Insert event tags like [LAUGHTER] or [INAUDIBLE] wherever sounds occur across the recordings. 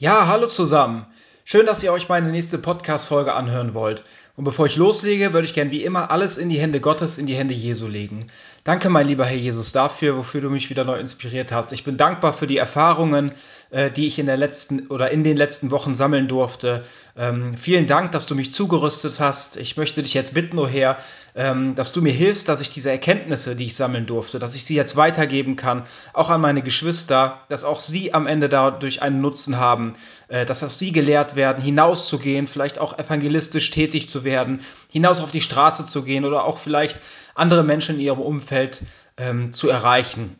Ja, hallo zusammen. Schön, dass ihr euch meine nächste Podcast-Folge anhören wollt. Und bevor ich loslege, würde ich gern wie immer alles in die Hände Gottes, in die Hände Jesu legen. Danke, mein lieber Herr Jesus, dafür, wofür du mich wieder neu inspiriert hast. Ich bin dankbar für die Erfahrungen, äh, die ich in der letzten oder in den letzten Wochen sammeln durfte. Ähm, vielen Dank, dass du mich zugerüstet hast. Ich möchte dich jetzt bitten, O oh Herr, ähm, dass du mir hilfst, dass ich diese Erkenntnisse, die ich sammeln durfte, dass ich sie jetzt weitergeben kann, auch an meine Geschwister, dass auch sie am Ende dadurch einen Nutzen haben, dass auch sie gelehrt werden, hinauszugehen, vielleicht auch evangelistisch tätig zu werden, hinaus auf die Straße zu gehen oder auch vielleicht andere Menschen in ihrem Umfeld ähm, zu erreichen.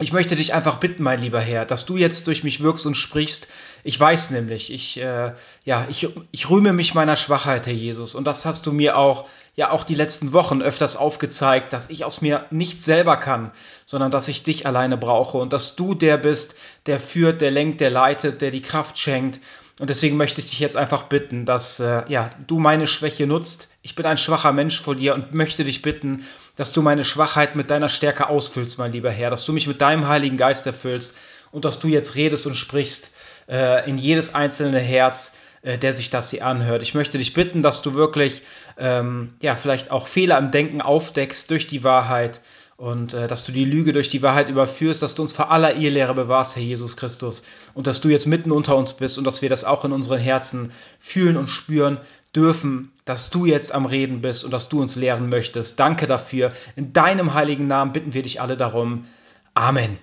Ich möchte dich einfach bitten, mein lieber Herr, dass du jetzt durch mich wirkst und sprichst. Ich weiß nämlich, ich, äh, ja, ich, ich rühme mich meiner Schwachheit, Herr Jesus. Und das hast du mir auch, ja, auch die letzten Wochen öfters aufgezeigt, dass ich aus mir nicht selber kann, sondern dass ich dich alleine brauche und dass du der bist, der führt, der lenkt, der leitet, der die Kraft schenkt und deswegen möchte ich dich jetzt einfach bitten, dass äh, ja, du meine Schwäche nutzt. Ich bin ein schwacher Mensch vor dir und möchte dich bitten, dass du meine Schwachheit mit deiner Stärke ausfüllst, mein lieber Herr, dass du mich mit deinem Heiligen Geist erfüllst und dass du jetzt redest und sprichst äh, in jedes einzelne Herz, äh, der sich das hier anhört. Ich möchte dich bitten, dass du wirklich ähm, ja vielleicht auch Fehler im Denken aufdeckst durch die Wahrheit und äh, dass du die Lüge durch die Wahrheit überführst, dass du uns vor aller Irrlehre bewahrst, Herr Jesus Christus, und dass du jetzt mitten unter uns bist und dass wir das auch in unseren Herzen fühlen und spüren dürfen, dass du jetzt am Reden bist und dass du uns lehren möchtest. Danke dafür. In deinem heiligen Namen bitten wir dich alle darum. Amen.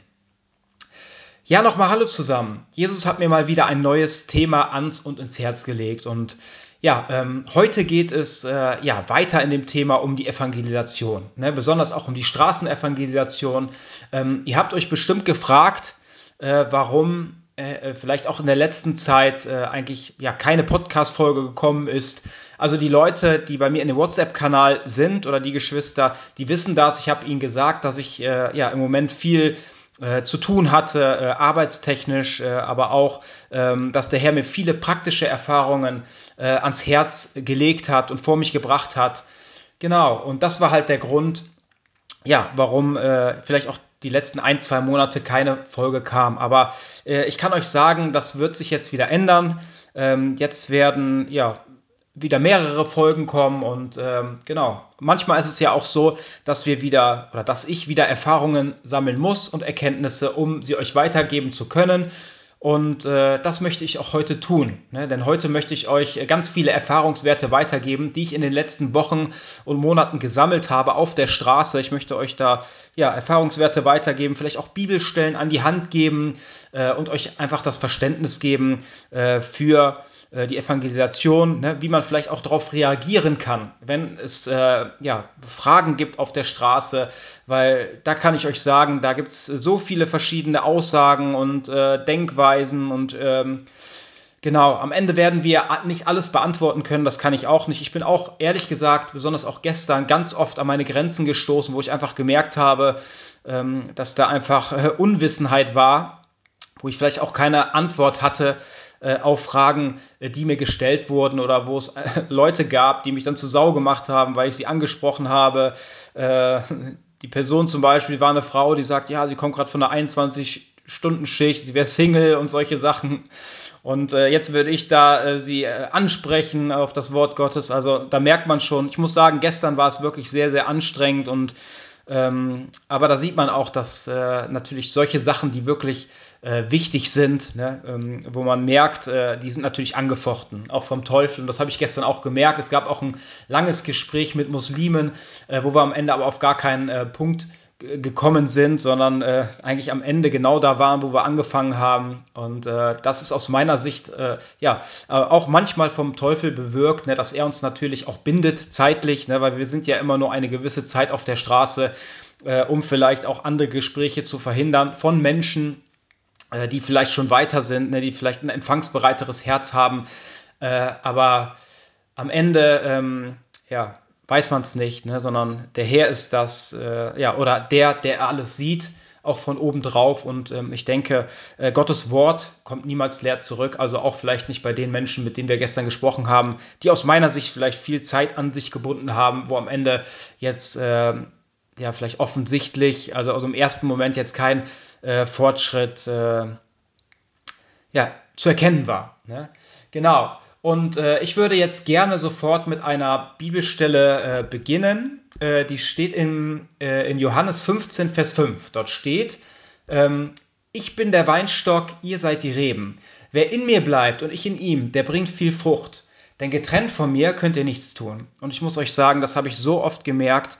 Ja, nochmal Hallo zusammen. Jesus hat mir mal wieder ein neues Thema ans und ins Herz gelegt und ja, ähm, heute geht es äh, ja weiter in dem Thema um die Evangelisation, ne? besonders auch um die Straßenevangelisation. Ähm, ihr habt euch bestimmt gefragt, äh, warum äh, äh, vielleicht auch in der letzten Zeit äh, eigentlich ja keine Podcast-Folge gekommen ist. Also die Leute, die bei mir in dem WhatsApp-Kanal sind oder die Geschwister, die wissen das. Ich habe ihnen gesagt, dass ich äh, ja im Moment viel äh, zu tun hatte, äh, arbeitstechnisch, äh, aber auch, ähm, dass der Herr mir viele praktische Erfahrungen äh, ans Herz gelegt hat und vor mich gebracht hat. Genau, und das war halt der Grund, ja, warum äh, vielleicht auch die letzten ein, zwei Monate keine Folge kam. Aber äh, ich kann euch sagen, das wird sich jetzt wieder ändern. Ähm, jetzt werden, ja, wieder mehrere Folgen kommen und ähm, genau. Manchmal ist es ja auch so, dass wir wieder oder dass ich wieder Erfahrungen sammeln muss und Erkenntnisse, um sie euch weitergeben zu können. Und äh, das möchte ich auch heute tun. Ne? Denn heute möchte ich euch ganz viele Erfahrungswerte weitergeben, die ich in den letzten Wochen und Monaten gesammelt habe auf der Straße. Ich möchte euch da ja, Erfahrungswerte weitergeben, vielleicht auch Bibelstellen an die Hand geben äh, und euch einfach das Verständnis geben äh, für äh, die Evangelisation, ne, wie man vielleicht auch darauf reagieren kann, wenn es äh, ja, Fragen gibt auf der Straße, weil da kann ich euch sagen, da gibt es so viele verschiedene Aussagen und äh, Denkweisen und ähm, Genau, am Ende werden wir nicht alles beantworten können, das kann ich auch nicht. Ich bin auch ehrlich gesagt, besonders auch gestern, ganz oft an meine Grenzen gestoßen, wo ich einfach gemerkt habe, ähm, dass da einfach äh, Unwissenheit war, wo ich vielleicht auch keine Antwort hatte äh, auf Fragen, äh, die mir gestellt wurden oder wo es äh, [LAUGHS] Leute gab, die mich dann zu Sau gemacht haben, weil ich sie angesprochen habe. Die Person zum Beispiel war eine Frau, die sagt, ja, sie kommt gerade von einer 21-Stunden-Schicht, sie wäre Single und solche Sachen. Und jetzt würde ich da sie ansprechen auf das Wort Gottes. Also da merkt man schon, ich muss sagen, gestern war es wirklich sehr, sehr anstrengend und ähm, aber da sieht man auch, dass äh, natürlich solche Sachen, die wirklich äh, wichtig sind, ne, ähm, wo man merkt, äh, die sind natürlich angefochten, auch vom Teufel. Und das habe ich gestern auch gemerkt. Es gab auch ein langes Gespräch mit Muslimen, äh, wo wir am Ende aber auf gar keinen äh, Punkt gekommen sind, sondern äh, eigentlich am Ende genau da waren, wo wir angefangen haben. Und äh, das ist aus meiner Sicht äh, ja äh, auch manchmal vom Teufel bewirkt, ne, dass er uns natürlich auch bindet zeitlich, ne, weil wir sind ja immer nur eine gewisse Zeit auf der Straße, äh, um vielleicht auch andere Gespräche zu verhindern von Menschen, äh, die vielleicht schon weiter sind, ne, die vielleicht ein empfangsbereiteres Herz haben. aber am Ende ähm, ja, weiß man es nicht, ne, sondern der Herr ist das, äh, ja, oder der, der alles sieht, auch von oben drauf. Und ähm, ich denke, äh, Gottes Wort kommt niemals leer zurück. Also auch vielleicht nicht bei den Menschen, mit denen wir gestern gesprochen haben, die aus meiner Sicht vielleicht viel Zeit an sich gebunden haben, wo am Ende jetzt äh, ja vielleicht offensichtlich, also aus dem ersten Moment jetzt kein äh, Fortschritt äh, ja, zu erkennen war. Ne? Genau. Und äh, ich würde jetzt gerne sofort mit einer Bibelstelle äh, beginnen. Äh, die steht in, äh, in Johannes 15, Vers 5. Dort steht, ähm, ich bin der Weinstock, ihr seid die Reben. Wer in mir bleibt und ich in ihm, der bringt viel Frucht. Denn getrennt von mir könnt ihr nichts tun. Und ich muss euch sagen, das habe ich so oft gemerkt,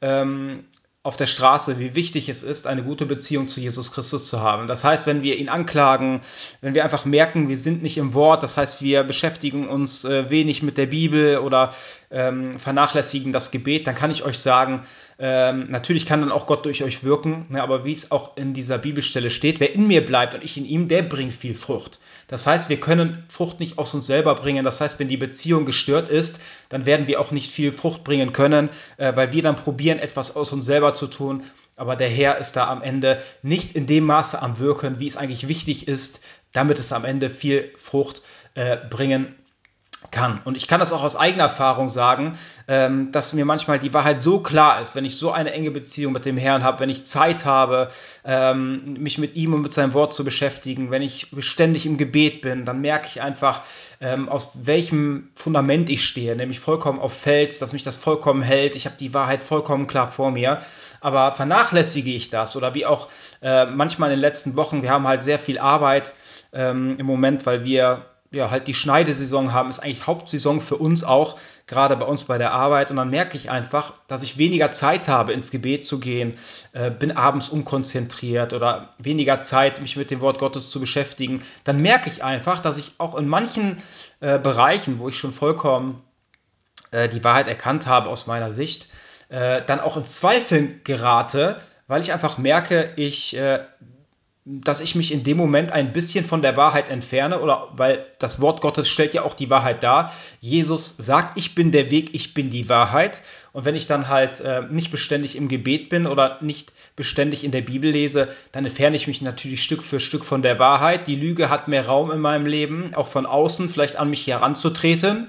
ähm, auf der Straße, wie wichtig es ist, eine gute Beziehung zu Jesus Christus zu haben. Das heißt, wenn wir ihn anklagen, wenn wir einfach merken, wir sind nicht im Wort, das heißt, wir beschäftigen uns äh, wenig mit der Bibel oder ähm, vernachlässigen das Gebet, dann kann ich euch sagen, ähm, natürlich kann dann auch Gott durch euch wirken, ne, aber wie es auch in dieser Bibelstelle steht, wer in mir bleibt und ich in ihm, der bringt viel Frucht. Das heißt, wir können Frucht nicht aus uns selber bringen. Das heißt, wenn die Beziehung gestört ist, dann werden wir auch nicht viel Frucht bringen können, äh, weil wir dann probieren, etwas aus uns selber zu tun. Aber der Herr ist da am Ende nicht in dem Maße am Wirken, wie es eigentlich wichtig ist, damit es am Ende viel Frucht äh, bringen kann. Und ich kann das auch aus eigener Erfahrung sagen, ähm, dass mir manchmal die Wahrheit so klar ist, wenn ich so eine enge Beziehung mit dem Herrn habe, wenn ich Zeit habe, ähm, mich mit ihm und mit seinem Wort zu beschäftigen, wenn ich ständig im Gebet bin, dann merke ich einfach, ähm, aus welchem Fundament ich stehe, nämlich vollkommen auf Fels, dass mich das vollkommen hält. Ich habe die Wahrheit vollkommen klar vor mir. Aber vernachlässige ich das oder wie auch äh, manchmal in den letzten Wochen, wir haben halt sehr viel Arbeit ähm, im Moment, weil wir ja, halt die Schneidesaison haben, ist eigentlich Hauptsaison für uns auch, gerade bei uns bei der Arbeit. Und dann merke ich einfach, dass ich weniger Zeit habe, ins Gebet zu gehen, äh, bin abends unkonzentriert oder weniger Zeit, mich mit dem Wort Gottes zu beschäftigen. Dann merke ich einfach, dass ich auch in manchen äh, Bereichen, wo ich schon vollkommen äh, die Wahrheit erkannt habe aus meiner Sicht, äh, dann auch in Zweifel gerate, weil ich einfach merke, ich äh, dass ich mich in dem Moment ein bisschen von der Wahrheit entferne oder weil das Wort Gottes stellt ja auch die Wahrheit dar. Jesus sagt, ich bin der Weg, ich bin die Wahrheit. Und wenn ich dann halt äh, nicht beständig im Gebet bin oder nicht beständig in der Bibel lese, dann entferne ich mich natürlich Stück für Stück von der Wahrheit. Die Lüge hat mehr Raum in meinem Leben, auch von außen vielleicht an mich heranzutreten.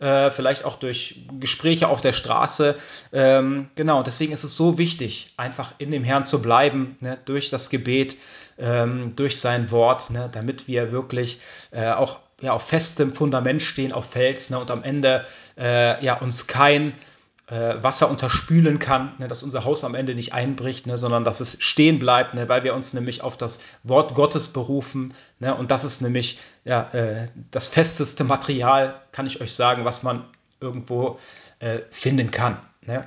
Äh, vielleicht auch durch Gespräche auf der Straße. Ähm, genau, deswegen ist es so wichtig, einfach in dem Herrn zu bleiben, ne, durch das Gebet ähm, durch sein Wort, ne, damit wir wirklich äh, auch ja, auf festem Fundament stehen, auf Fels ne, und am Ende äh, ja, uns kein äh, Wasser unterspülen kann, ne, dass unser Haus am Ende nicht einbricht, ne, sondern dass es stehen bleibt, ne, weil wir uns nämlich auf das Wort Gottes berufen. Ne, und das ist nämlich ja, äh, das festeste Material, kann ich euch sagen, was man irgendwo äh, finden kann. Ne?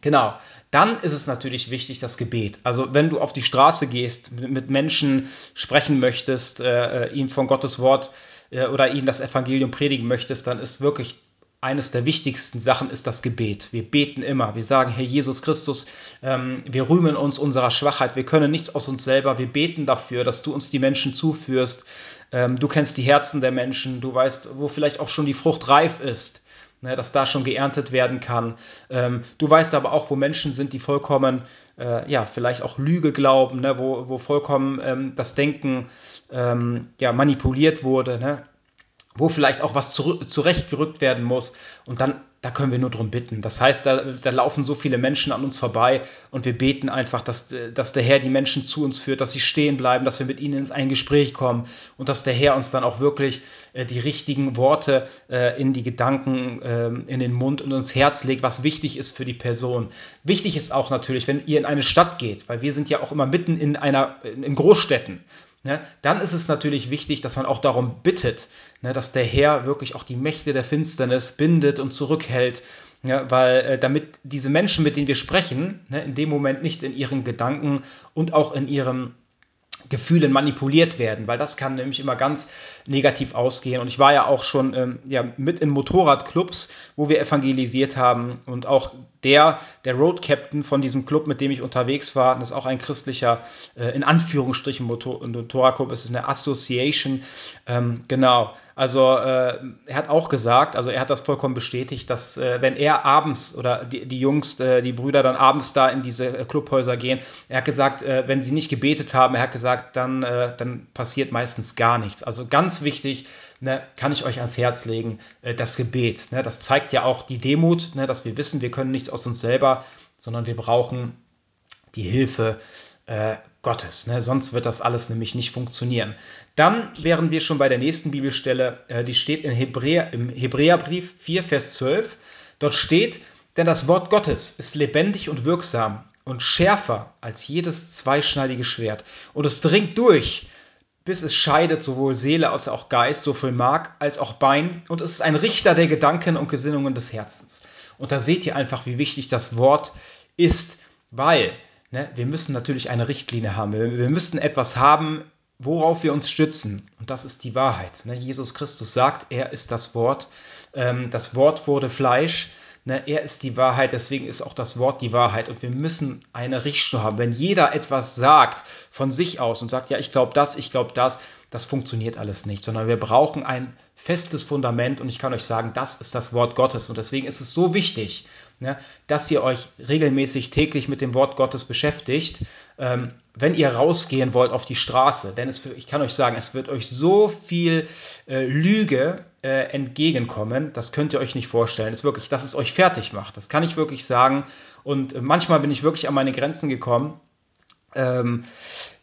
Genau. Dann ist es natürlich wichtig, das Gebet. Also wenn du auf die Straße gehst, mit Menschen sprechen möchtest, äh, äh, ihnen von Gottes Wort äh, oder ihnen das Evangelium predigen möchtest, dann ist wirklich eines der wichtigsten Sachen ist das Gebet. Wir beten immer. Wir sagen, Herr Jesus Christus, ähm, wir rühmen uns unserer Schwachheit. Wir können nichts aus uns selber. Wir beten dafür, dass du uns die Menschen zuführst. Ähm, du kennst die Herzen der Menschen. Du weißt, wo vielleicht auch schon die Frucht reif ist ne, dass da schon geerntet werden kann. Ähm, du weißt aber auch, wo Menschen sind, die vollkommen, äh, ja, vielleicht auch Lüge glauben, ne, wo, wo vollkommen ähm, das Denken ähm, ja, manipuliert wurde, ne, wo vielleicht auch was zurechtgerückt werden muss. Und dann da können wir nur darum bitten. Das heißt, da, da, laufen so viele Menschen an uns vorbei und wir beten einfach, dass, dass der Herr die Menschen zu uns führt, dass sie stehen bleiben, dass wir mit ihnen in ein Gespräch kommen und dass der Herr uns dann auch wirklich äh, die richtigen Worte äh, in die Gedanken, äh, in den Mund und ins Herz legt, was wichtig ist für die Person. Wichtig ist auch natürlich, wenn ihr in eine Stadt geht, weil wir sind ja auch immer mitten in einer, in Großstädten ne, dann ist es natürlich wichtig, dass man auch darum bittet, ne, dass der Herr wirklich auch die Mächte der Finsternis bindet und zurückhält. Ja, weil äh, damit diese Menschen, mit denen wir sprechen, ne, in dem Moment nicht in ihren Gedanken und auch in ihrem Gefühlen manipuliert werden, weil das kann nämlich immer ganz negativ ausgehen. Und ich war ja auch schon ähm, ja, mit in Motorradclubs, wo wir evangelisiert haben. Und auch der, der Road Captain von diesem Club, mit dem ich unterwegs war, das ist auch ein christlicher, äh, in Anführungsstrichen Motor Motorradclub, es ist eine Association. Ähm, genau. Also äh, er hat auch gesagt, also er hat das vollkommen bestätigt, dass äh, wenn er abends oder die, die Jungs, äh, die Brüder dann abends da in diese äh, Clubhäuser gehen, er hat gesagt, äh, wenn sie nicht gebetet haben, er hat gesagt, dann, äh, dann passiert meistens gar nichts. Also ganz wichtig, ne, kann ich euch ans Herz legen, das Gebet. Ne, das zeigt ja auch die Demut, ne, dass wir wissen, wir können nichts aus uns selber, sondern wir brauchen die Hilfe Gottes. Ne? Sonst wird das alles nämlich nicht funktionieren. Dann wären wir schon bei der nächsten Bibelstelle, äh, die steht in Hebräer, im Hebräerbrief 4, Vers 12. Dort steht, denn das Wort Gottes ist lebendig und wirksam und schärfer als jedes zweischneidige Schwert. Und es dringt durch, bis es scheidet sowohl Seele als auch Geist, sowohl Mark als auch Bein. Und es ist ein Richter der Gedanken und Gesinnungen des Herzens. Und da seht ihr einfach, wie wichtig das Wort ist, weil ne, wir müssen natürlich eine Richtlinie haben. Wir, wir müssen etwas haben, worauf wir uns stützen. Und das ist die Wahrheit. Ne? Jesus Christus sagt, er ist das Wort. Ähm, das Wort wurde Fleisch. Ne, er ist die Wahrheit, deswegen ist auch das Wort die Wahrheit. Und wir müssen eine Richtschnur haben. Wenn jeder etwas sagt von sich aus und sagt, ja, ich glaube das, ich glaube das, das funktioniert alles nicht, sondern wir brauchen ein festes Fundament. Und ich kann euch sagen, das ist das Wort Gottes. Und deswegen ist es so wichtig, ne, dass ihr euch regelmäßig täglich mit dem Wort Gottes beschäftigt, ähm, wenn ihr rausgehen wollt auf die Straße. Denn es, ich kann euch sagen, es wird euch so viel äh, Lüge äh, entgegenkommen. Das könnt ihr euch nicht vorstellen. Das ist wirklich, dass es euch fertig macht. Das kann ich wirklich sagen. Und äh, manchmal bin ich wirklich an meine Grenzen gekommen. Ähm,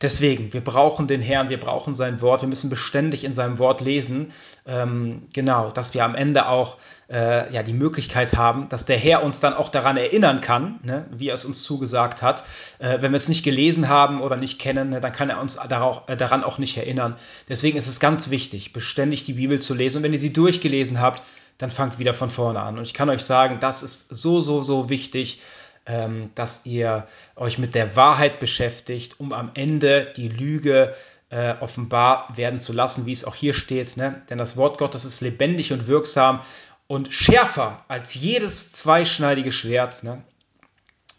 deswegen, wir brauchen den Herrn, wir brauchen sein Wort, wir müssen beständig in seinem Wort lesen. Ähm, genau, dass wir am Ende auch äh, ja, die Möglichkeit haben, dass der Herr uns dann auch daran erinnern kann, ne, wie er es uns zugesagt hat. Äh, wenn wir es nicht gelesen haben oder nicht kennen, ne, dann kann er uns darauf, äh, daran auch nicht erinnern. Deswegen ist es ganz wichtig, beständig die Bibel zu lesen. Und wenn ihr sie durchgelesen habt, dann fangt wieder von vorne an. Und ich kann euch sagen, das ist so, so, so wichtig ähm, dass ihr euch mit der Wahrheit beschäftigt, um am Ende die Lüge äh, offenbar werden zu lassen, wie es auch hier steht. Ne? Denn das Wort Gottes ist lebendig und wirksam und schärfer als jedes zweischneidige Schwert. Ne?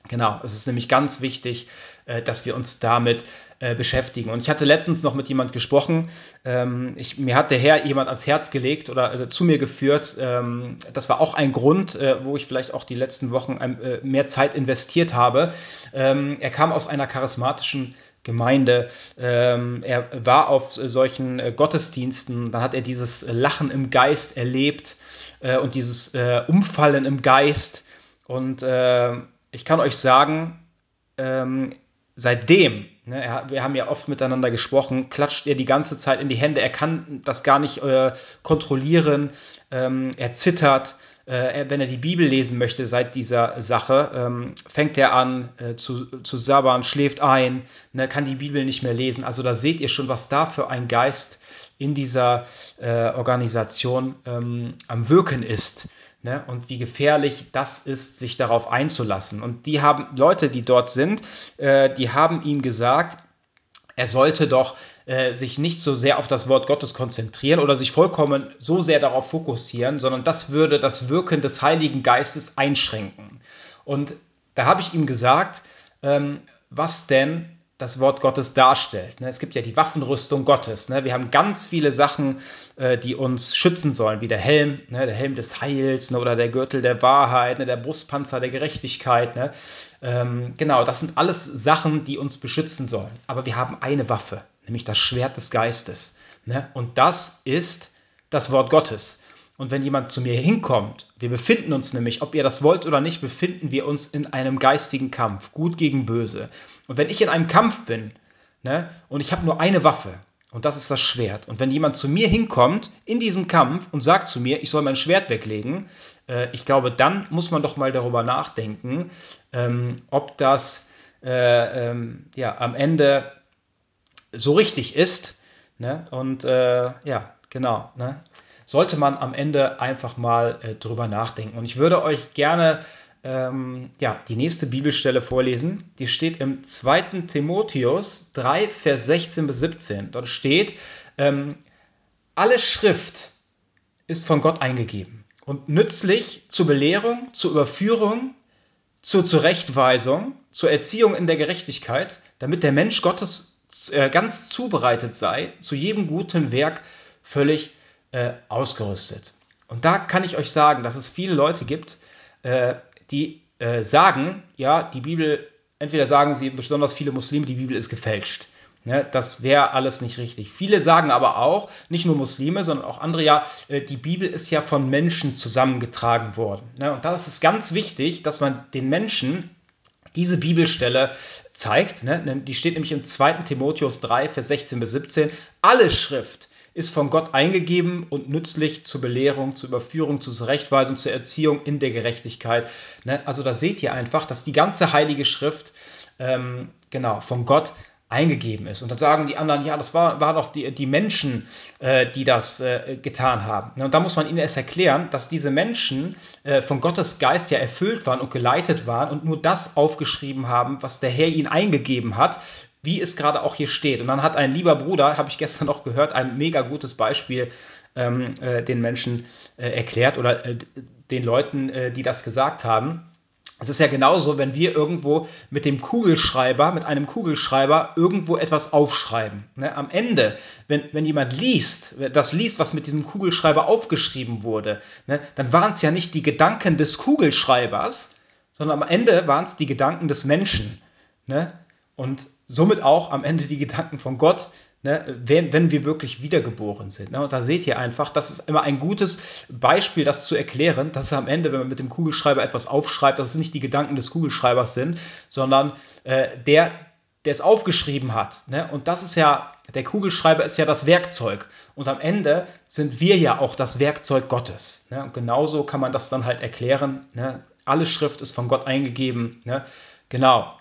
Genau, es ist nämlich ganz wichtig, äh, dass wir uns damit äh, beschäftigen. Und ich hatte letztens noch mit jemand gesprochen. Ähm, ich, mir hat der Herr jemand ans Herz gelegt oder äh, zu mir geführt. Ähm, das war auch ein Grund, wo ich vielleicht auch die letzten Wochen mehr Zeit investiert habe. Ähm, er kam aus einer charismatischen Gemeinde. Er war auf solchen Gottesdiensten, dann hat er dieses Lachen im Geist erlebt und dieses Umfallen im Geist. Und ich kann euch sagen, ähm, seitdem, ne, wir haben ja oft miteinander gesprochen, klatscht er die ganze Zeit in die Hände. Er kann das gar nicht äh, kontrollieren. Ähm, er zittert. Äh, wenn er die Bibel lesen möchte seit dieser Sache, ähm, fängt er an äh, zu, zu sabbern, schläft ein, ne, kann die Bibel nicht mehr lesen. Also da seht ihr schon, was da für ein Geist in dieser äh, Organisation ähm, am Wirken ist. Ne? Und wie gefährlich das ist, sich darauf einzulassen. Und die haben, Leute, die dort sind, äh, die haben ihm gesagt, er sollte doch äh, sich nicht so sehr auf das Wort Gottes konzentrieren oder sich vollkommen so sehr darauf fokussieren, sondern das würde das Wirken des Heiligen Geistes einschränken. Und da habe ich ihm gesagt, ähm, was denn das Wort Gottes darstellt. Ne? Es gibt ja die Waffenrüstung Gottes. Ne? Wir haben ganz viele Sachen, äh, die uns schützen sollen, wie der Helm, ne? der Helm des Heils oder der Gürtel der Wahrheit, der Brustpanzer der Gerechtigkeit. Ähm, genau, das sind alles Sachen, die uns beschützen sollen. Aber wir haben eine Waffe, nämlich das Schwert des Geistes. Und das ist das Wort Gottes. Und wenn jemand zu mir hinkommt, wir befinden uns nämlich, ob ihr das wollt oder nicht, befinden wir uns in einem geistigen Kampf, gut gegen böse. Und wenn ich in einem Kampf bin ne, und ich habe nur eine Waffe, und das ist das Schwert, und wenn jemand zu mir hinkommt in diesem Kampf und sagt zu mir, ich soll mein Schwert weglegen, äh, ich glaube, dann muss man doch mal darüber nachdenken, ähm, ob das äh, ähm, ja, am Ende so richtig ist. Ne? Und äh, ja, genau. Ne? sollte man am Ende einfach mal äh, drüber nachdenken. Und ich würde euch gerne ähm, ja, die nächste Bibelstelle vorlesen. Die steht im 2. Timotheus 3, Vers 16 bis 17. Dort steht, ähm, alle Schrift ist von Gott eingegeben und nützlich zur Belehrung, zur Überführung, zur Zurechtweisung, zur Erziehung in der Gerechtigkeit, damit der Mensch Gottes äh, ganz zubereitet sei, zu jedem guten Werk völlig äh, ausgerüstet. Und da kann ich euch sagen, dass es viele Leute gibt, äh, die äh, sagen, ja, die Bibel, entweder sagen sie, besonders viele Muslime, die Bibel ist gefälscht. Ne, das wäre alles nicht richtig. Viele sagen aber auch, nicht nur Muslime, sondern auch andere, ja, äh, die Bibel ist ja von Menschen zusammengetragen worden. Ne, und da ist es ganz wichtig, dass man den Menschen Diese Bibelstelle zeigt, ne, die steht nämlich im 2. Timotheus 3, Vers 16 bis 17, alle Schrift ist von Gott eingegeben und nützlich zur Belehrung, zur Überführung, zur Zurechtweisung, zur Erziehung in der Gerechtigkeit. Ne? Also da seht ihr einfach, dass die ganze Heilige Schrift ähm, genau von Gott eingegeben ist. Und dann sagen die anderen, ja, das war, war doch die, die Menschen, äh, die das äh, getan haben. Ne, und da muss man ihnen erst erklären, dass diese Menschen äh, von Gottes Geist ja erfüllt waren und geleitet waren und nur das aufgeschrieben haben, was der Herr ihnen eingegeben hat, wie es gerade auch hier steht. Und dann hat ein lieber Bruder, habe ich gestern noch gehört, ein mega gutes Beispiel ähm, äh, den Menschen äh, erklärt oder äh, den Leuten, die das gesagt haben. Es ist ja genauso, wenn wir irgendwo mit dem Kugelschreiber, mit einem Kugelschreiber irgendwo etwas aufschreiben. Ne? Am Ende, wenn, wenn jemand liest, das liest, was mit diesem Kugelschreiber aufgeschrieben wurde, ne, dann waren es ja nicht die Gedanken des Kugelschreibers, sondern am Ende waren es die Gedanken des Menschen. Ne? Und somit auch am Ende die Gedanken von Gott, ne, wenn, wenn wir wirklich wiedergeboren sind. Ne? Und da seht ihr einfach, das ist immer ein gutes Beispiel, das zu erklären, dass es am Ende, wenn man mit dem Kugelschreiber etwas aufschreibt, dass es nicht die Gedanken des Kugelschreibers sind, sondern äh, der, der es aufgeschrieben hat. Ne? Und das ist ja, der Kugelschreiber ist ja das Werkzeug. Und am Ende sind wir ja auch das Werkzeug Gottes. Ne? Und genauso kann man das dann halt erklären. Ne? Alle Schrift ist von Gott eingegeben. Ne? Genau.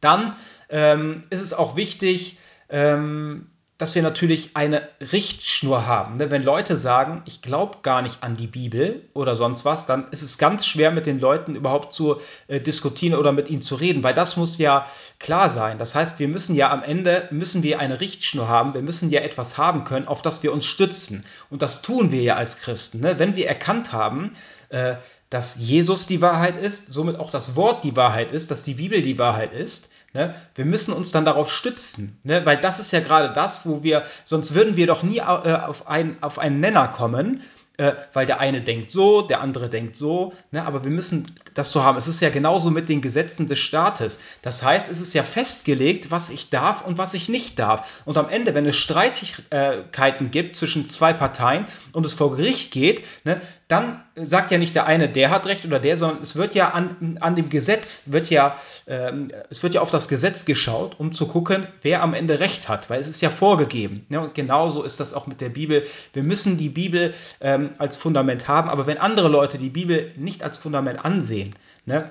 Dann ähm, ist es auch wichtig, ähm, dass wir natürlich eine Richtschnur haben. Ne? Wenn Leute sagen, ich glaube gar nicht an die Bibel oder sonst was, dann ist es ganz schwer mit den Leuten überhaupt zu äh, diskutieren oder mit ihnen zu reden, weil das muss ja klar sein. Das heißt, wir müssen ja am Ende, müssen wir eine Richtschnur haben, wir müssen ja etwas haben können, auf das wir uns stützen. Und das tun wir ja als Christen. Ne? Wenn wir erkannt haben, äh, dass Jesus die Wahrheit ist, somit auch das Wort die Wahrheit ist, dass die Bibel die Wahrheit ist, Ne? Wir müssen uns dann darauf stützen, ne? weil das ist ja gerade das, wo wir, sonst würden wir doch nie äh, auf, ein, auf einen Nenner kommen, äh, weil der eine denkt so, der andere denkt so, ne? aber wir müssen das so haben. Es ist ja genauso mit den Gesetzen des Staates. Das heißt, es ist ja festgelegt, was ich darf und was ich nicht darf. Und am Ende, wenn es Streitigkeiten gibt zwischen zwei Parteien und es vor Gericht geht, ne, dann sagt ja nicht der eine, der hat recht oder der, sondern es wird ja an, an dem Gesetz, wird ja, ähm, es wird ja auf das Gesetz geschaut, um zu gucken, wer am Ende recht hat, weil es ist ja vorgegeben. Ne? Und genauso ist das auch mit der Bibel. Wir müssen die Bibel ähm, als Fundament haben, aber wenn andere Leute die Bibel nicht als Fundament ansehen, ne,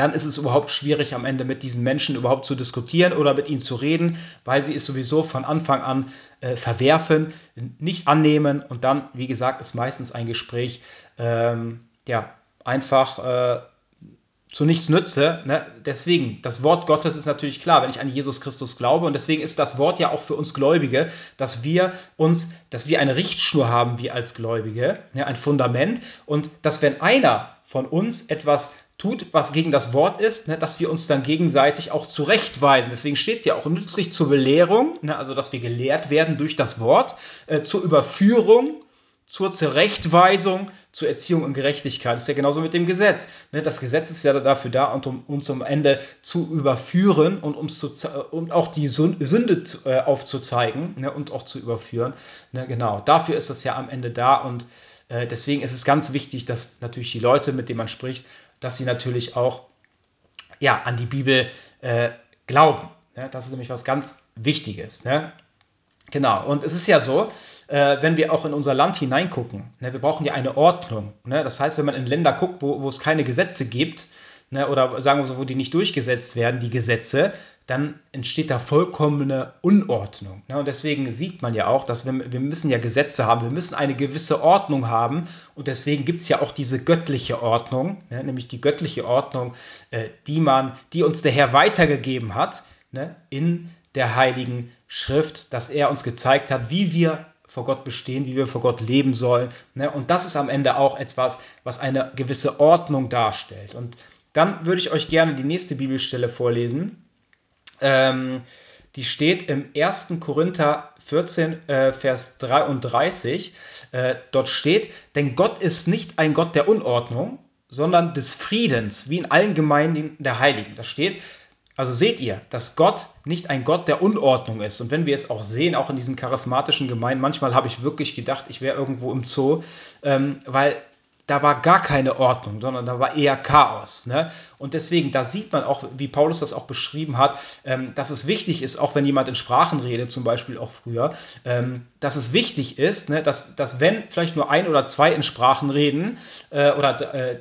dann ist es überhaupt schwierig, am Ende mit diesen Menschen überhaupt zu diskutieren oder mit ihnen zu reden, weil sie es sowieso von Anfang an äh, verwerfen, nicht annehmen und dann, wie gesagt, ist meistens ein Gespräch, ähm, ja, einfach äh, zu nichts nütze. Ne? Deswegen, das Wort Gottes ist natürlich klar, wenn ich an Jesus Christus glaube. Und deswegen ist das Wort ja auch für uns Gläubige, dass wir uns, dass wir eine Richtschnur haben, wie als Gläubige, ja, ein Fundament. Und dass wenn einer von uns etwas tut, was gegen das Wort ist, ne, dass wir uns dann gegenseitig auch zurechtweisen. Deswegen steht es ja auch nützlich zur Belehrung, ne, also dass wir gelehrt werden durch das Wort, äh, zur Überführung, zur Zurechtweisung, zur Erziehung und Gerechtigkeit. Das ist ja genauso mit dem Gesetz. Ne, das Gesetz ist ja dafür da, um uns am Ende zu überführen und uns zu, um auch die Sünde äh, aufzuzeigen ne, und auch zu überführen. Ne, genau, dafür ist das ja am Ende da und äh, deswegen ist es ganz wichtig, dass natürlich die Leute, mit denen man spricht, dass sie natürlich auch ja, an die Bibel äh, glauben. Ne? Das ist nämlich was ganz Wichtiges. Ne? Genau, und es ist ja so, äh, wenn wir auch in unser Land hineingucken, ne, wir brauchen ja eine Ordnung. Ne? Das heißt, wenn man in Länder guckt, wo, wo es keine Gesetze gibt, ne, oder sagen wir so, wo die nicht durchgesetzt werden, die Gesetze, dann entsteht da vollkommene Unordnung. Ne? Und deswegen sieht man ja auch, dass wir, wir müssen ja Gesetze haben, wir müssen eine gewisse Ordnung haben. Und deswegen gibt es ja auch diese göttliche Ordnung, ne? nämlich die göttliche Ordnung, äh, die man, die uns der Herr weitergegeben hat, ne? in der Heiligen Schrift, dass er uns gezeigt hat, wie wir vor Gott bestehen, wie wir vor Gott leben sollen. Ne? Und das ist am Ende auch etwas, was eine gewisse Ordnung darstellt. Und dann würde ich euch gerne die nächste Bibelstelle vorlesen. Ähm, die steht im 1. Korinther 14, äh, Vers 33. Äh, dort steht, denn Gott ist nicht ein Gott der Unordnung, sondern des Friedens, wie in allen Gemeinden der Heiligen. Da steht, also seht ihr, dass Gott nicht ein Gott der Unordnung ist. Und wenn wir es auch sehen, auch in diesen charismatischen Gemeinden, manchmal habe ich wirklich gedacht, ich wäre irgendwo im Zoo, ähm, weil da war gar keine Ordnung, sondern da war eher Chaos. Ne? Und deswegen, da sieht man auch, wie Paulus das auch beschrieben hat, ähm, dass es wichtig ist, auch wenn jemand in Sprachen redet, zum Beispiel auch früher, ähm, dass es wichtig ist, ne, dass, dass wenn vielleicht nur ein oder zwei in Sprachen reden äh, oder äh,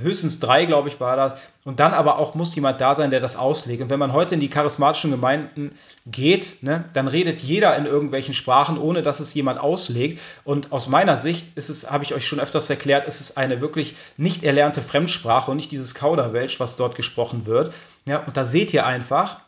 höchstens drei, glaube ich, war das. Und dann aber auch muss jemand da sein, der das auslegt. Und wenn man heute in die charismatischen Gemeinden geht, ne, dann redet jeder in irgendwelchen Sprachen, ohne dass es jemand auslegt. Und aus meiner Sicht ist es, habe ich euch schon öfters erklärt, ist es eine wirklich nicht erlernte Fremdsprache und nicht dieses Kauderwelsch, was dort gesprochen wird. Ja, und da seht ihr einfach,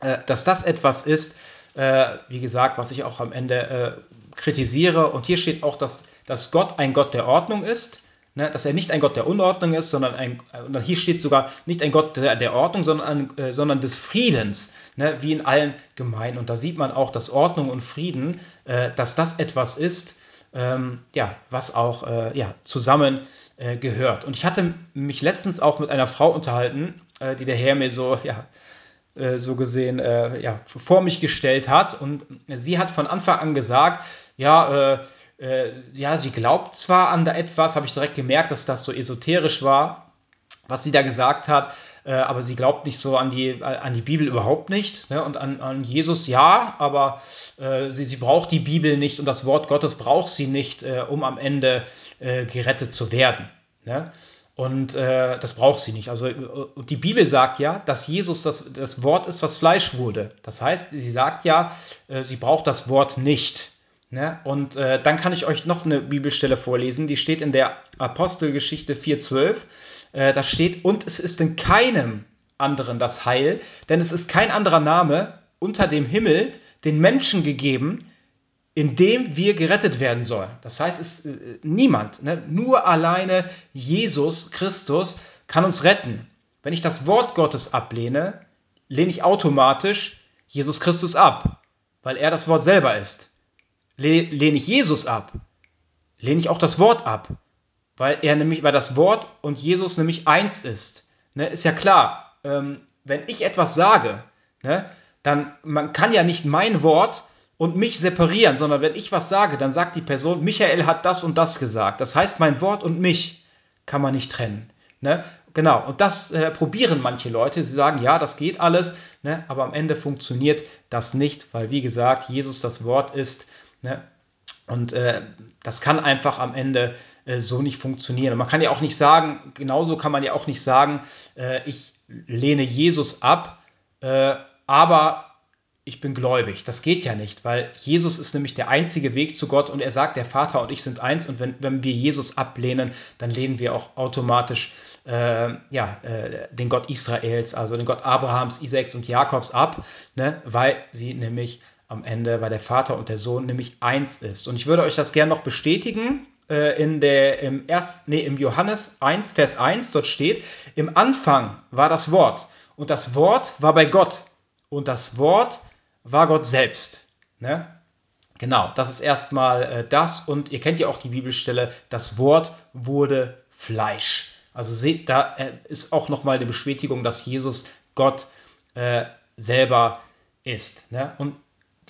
äh, dass das etwas ist, äh, wie gesagt, was ich auch am Ende äh, kritisiere. Und hier steht auch, dass, dass Gott ein Gott der Ordnung ist ne, dass er nicht ein Gott der Unordnung ist, sondern ein, und hier steht sogar nicht ein Gott der, der Ordnung, sondern, äh, sondern des Friedens, ne, wie in allen Gemeinden. Und da sieht man auch, dass Ordnung und Frieden, äh, dass das etwas ist, ähm, ja, was auch äh, ja, zusammen äh, gehört. Und ich hatte mich letztens auch mit einer Frau unterhalten, äh, die der Herr mir so, ja, äh, so gesehen ja, vor mich gestellt hat. Und sie hat von Anfang an gesagt, ja, äh, äh, ja, sie glaubt zwar an da etwas, habe ich direkt gemerkt, dass das so esoterisch war, was sie da gesagt hat, äh, aber sie glaubt nicht so an die, an die Bibel überhaupt nicht. Ne? Und an, an Jesus ja, aber äh, sie, sie braucht die Bibel nicht und das Wort Gottes braucht sie nicht, äh, um am Ende äh, gerettet zu werden. Ne? Und äh, das braucht sie nicht. Also die Bibel sagt ja, dass Jesus das, das Wort ist, was Fleisch wurde. Das heißt, sie sagt ja, äh, sie braucht das Wort nicht. Ne? Und äh, dann kann ich euch noch eine Bibelstelle vorlesen, die steht in der Apostelgeschichte 4.12. Äh, da steht, und es ist in keinem anderen das Heil, denn es ist kein anderer Name unter dem Himmel den Menschen gegeben, in dem wir gerettet werden sollen. Das heißt, es äh, niemand, ne? nur alleine Jesus Christus kann uns retten. Wenn ich das Wort Gottes ablehne, lehne ich automatisch Jesus Christus ab, weil er das Wort selber ist lehne ich Jesus ab, lehne ich auch das Wort ab, weil er nämlich, weil das Wort und Jesus nämlich eins ist. Ne, ist ja klar, ähm, wenn ich etwas sage, ne, dann man kann ja nicht mein Wort und mich separieren, sondern wenn ich was sage, dann sagt die Person, Michael hat das und das gesagt. Das heißt, mein Wort und mich kann man nicht trennen. Ne? Genau, und das äh, probieren manche Leute. Sie sagen, ja, das geht alles, ne? aber am Ende funktioniert das nicht, weil, wie gesagt, Jesus das Wort ist Ne? Und äh, das kann einfach am Ende äh, so nicht funktionieren. Und man kann ja auch nicht sagen, genauso kann man ja auch nicht sagen, äh, ich lehne Jesus ab, äh, aber ich bin gläubig. Das geht ja nicht, weil Jesus ist nämlich der einzige Weg zu Gott und er sagt, der Vater und ich sind eins. Und wenn, wenn wir Jesus ablehnen, dann lehnen wir auch automatisch äh, ja, äh, den Gott Israels, also den Gott Abrahams, Isaaks und Jakobs ab, ne? weil sie nämlich am Ende, weil der Vater und der Sohn nämlich eins ist. Und ich würde euch das gerne noch bestätigen. Äh, in der, im, erst, nee, Im Johannes 1, Vers 1, dort steht, im Anfang war das Wort und das Wort war bei Gott und das Wort war Gott selbst. Ne? Genau, das ist erstmal äh, das und ihr kennt ja auch die Bibelstelle, das Wort wurde Fleisch. Also seht, da äh, ist auch nochmal eine Bestätigung, dass Jesus Gott äh, selber ist. Ne? Und